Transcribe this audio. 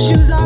shoes on.